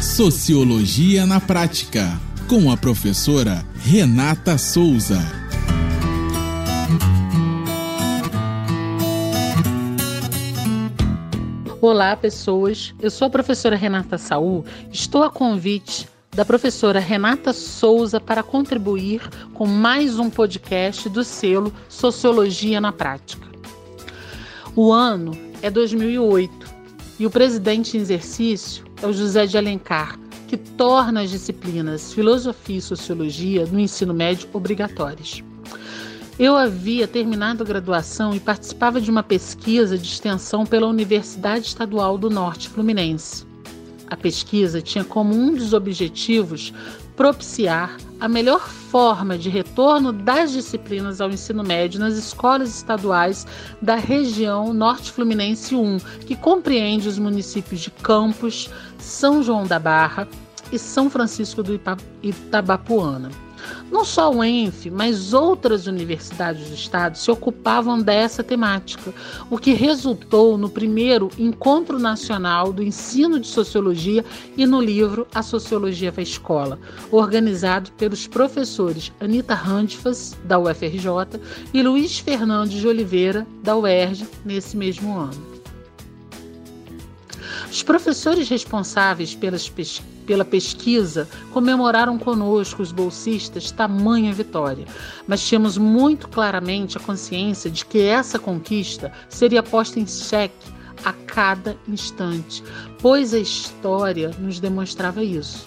Sociologia na Prática, com a professora Renata Souza. Olá, pessoas. Eu sou a professora Renata Saul. Estou a convite da professora Renata Souza para contribuir com mais um podcast do selo Sociologia na Prática. O ano é 2008 e o presidente em exercício é o José de Alencar, que torna as disciplinas Filosofia e Sociologia no ensino médio obrigatórias. Eu havia terminado a graduação e participava de uma pesquisa de extensão pela Universidade Estadual do Norte Fluminense. A pesquisa tinha como um dos objetivos propiciar a melhor forma de retorno das disciplinas ao ensino médio nas escolas estaduais da região Norte Fluminense 1, que compreende os municípios de Campos, São João da Barra e São Francisco do Itabapuana. Não só o ENF, mas outras universidades do estado se ocupavam dessa temática, o que resultou no primeiro Encontro Nacional do Ensino de Sociologia e no livro A Sociologia para a Escola, organizado pelos professores Anita Randfas, da UFRJ, e Luiz Fernando de Oliveira, da UERJ, nesse mesmo ano. Os professores responsáveis pelas pesquisas pela pesquisa comemoraram conosco, os bolsistas, tamanha vitória. Mas tínhamos muito claramente a consciência de que essa conquista seria posta em xeque a cada instante, pois a história nos demonstrava isso.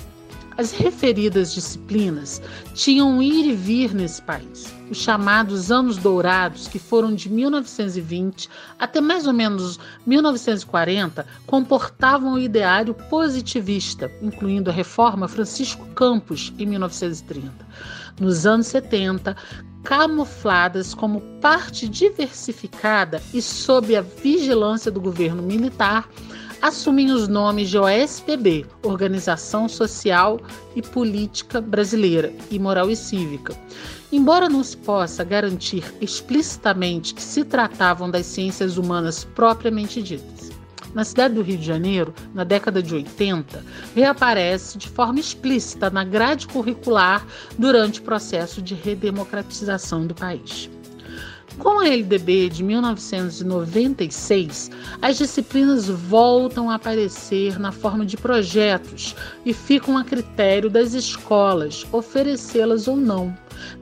As referidas disciplinas tinham um ir e vir nesse país. Os chamados anos dourados, que foram de 1920 até mais ou menos 1940, comportavam o ideário positivista, incluindo a reforma Francisco Campos em 1930. Nos anos 70, camufladas como parte diversificada e sob a vigilância do governo militar, assumem os nomes de OSPB, Organização Social e Política Brasileira e Moral e Cívica. Embora não se possa garantir explicitamente que se tratavam das ciências humanas propriamente ditas. Na cidade do Rio de Janeiro, na década de 80, reaparece de forma explícita na grade curricular durante o processo de redemocratização do país. Com a LDB de 1996, as disciplinas voltam a aparecer na forma de projetos e ficam a critério das escolas oferecê-las ou não.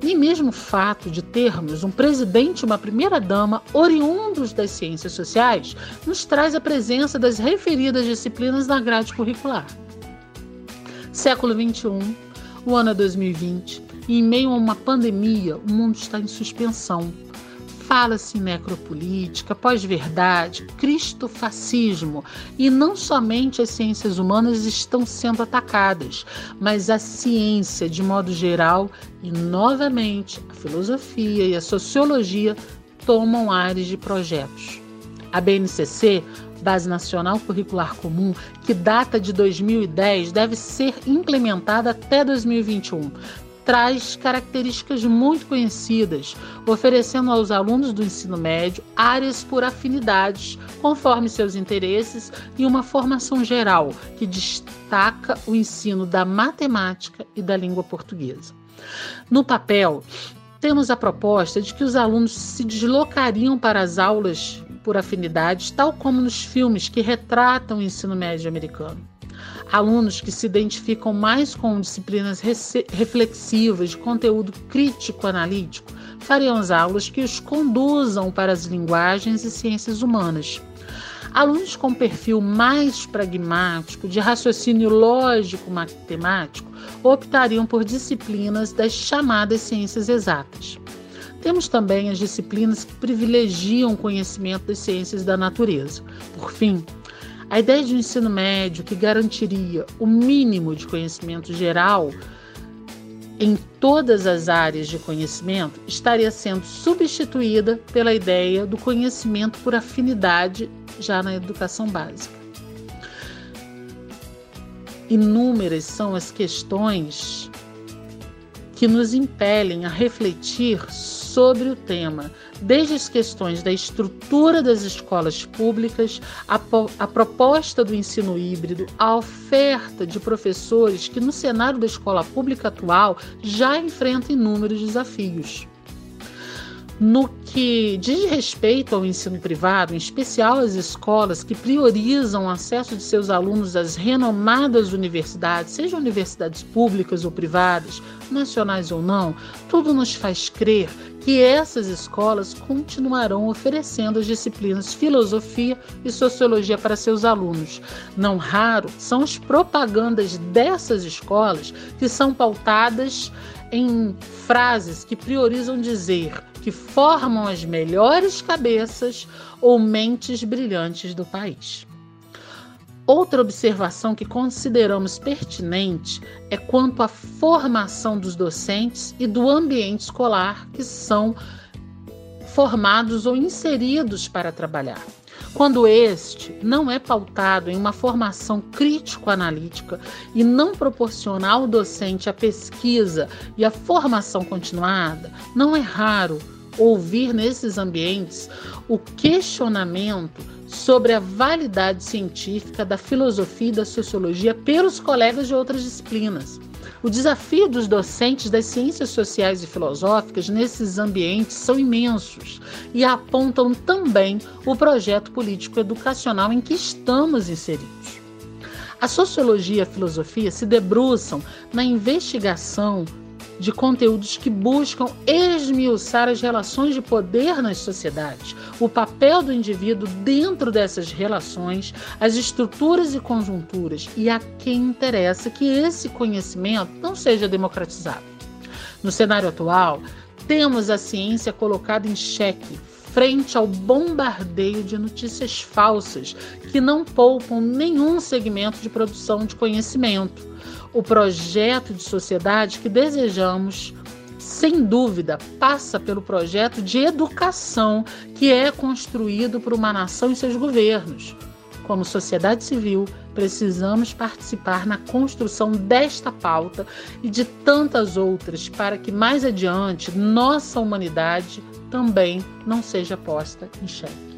Nem mesmo o fato de termos um presidente e uma primeira-dama oriundos das ciências sociais nos traz a presença das referidas disciplinas na grade curricular. Século XXI, o ano é 2020, e em meio a uma pandemia, o mundo está em suspensão Fala-se em necropolítica, pós-verdade, cristofascismo, e não somente as ciências humanas estão sendo atacadas, mas a ciência de modo geral e, novamente, a filosofia e a sociologia tomam áreas de projetos. A BNCC Base Nacional Curricular Comum, que data de 2010, deve ser implementada até 2021, traz características muito conhecidas, oferecendo aos alunos do ensino médio áreas por afinidades, conforme seus interesses, e uma formação geral que destaca o ensino da matemática e da língua portuguesa. No papel, temos a proposta de que os alunos se deslocariam para as aulas por afinidades, tal como nos filmes que retratam o ensino médio americano. Alunos que se identificam mais com disciplinas reflexivas de conteúdo crítico-analítico fariam as aulas que os conduzam para as linguagens e ciências humanas. Alunos com perfil mais pragmático, de raciocínio lógico-matemático, optariam por disciplinas das chamadas ciências exatas. Temos também as disciplinas que privilegiam o conhecimento das ciências da natureza. Por fim, a ideia de um ensino médio que garantiria o mínimo de conhecimento geral em todas as áreas de conhecimento estaria sendo substituída pela ideia do conhecimento por afinidade já na educação básica. Inúmeras são as questões que nos impelem a refletir sobre o tema, desde as questões da estrutura das escolas públicas, a, a, proposta do ensino híbrido, a oferta de professores que, no cenário da escola pública atual, já enfrenta inúmeros desafios. No que diz respeito ao ensino privado, em especial as escolas que priorizam o acesso de seus alunos às renomadas universidades, sejam universidades públicas ou privadas, nacionais ou não, tudo nos faz crer que essas escolas continuarão oferecendo as disciplinas filosofia e sociologia para seus alunos. Não raro são as propagandas dessas escolas que são pautadas em frases que priorizam dizer que formam as melhores cabeças ou mentes brilhantes do país. Outra observação que consideramos pertinente é quanto à formação dos docentes e do ambiente escolar que são formados ou inseridos para trabalhar. Quando este não é pautado em uma formação crítico-analítica e não proporciona ao docente a pesquisa e a formação continuada, não é raro ouvir nesses ambientes o questionamento sobre a validade científica da filosofia e da sociologia pelos colegas de outras disciplinas. O desafio dos docentes das ciências sociais e filosóficas nesses ambientes são imensos e apontam também o projeto político educacional em que estamos inseridos. A sociologia e a filosofia se debruçam na investigação de conteúdos que buscam esmiuçar as relações de poder nas sociedades, o papel do indivíduo dentro dessas relações, as estruturas e conjunturas e a quem interessa que esse conhecimento não seja democratizado. No cenário atual, temos a ciência colocada em xeque frente ao bombardeio de notícias falsas que não poupam nenhum segmento de produção de conhecimento o projeto de sociedade que desejamos, sem dúvida, passa pelo projeto de educação que é construído por uma nação e seus governos. Como sociedade civil, precisamos participar na construção desta pauta e de tantas outras para que mais adiante nossa humanidade também não seja posta em xeque.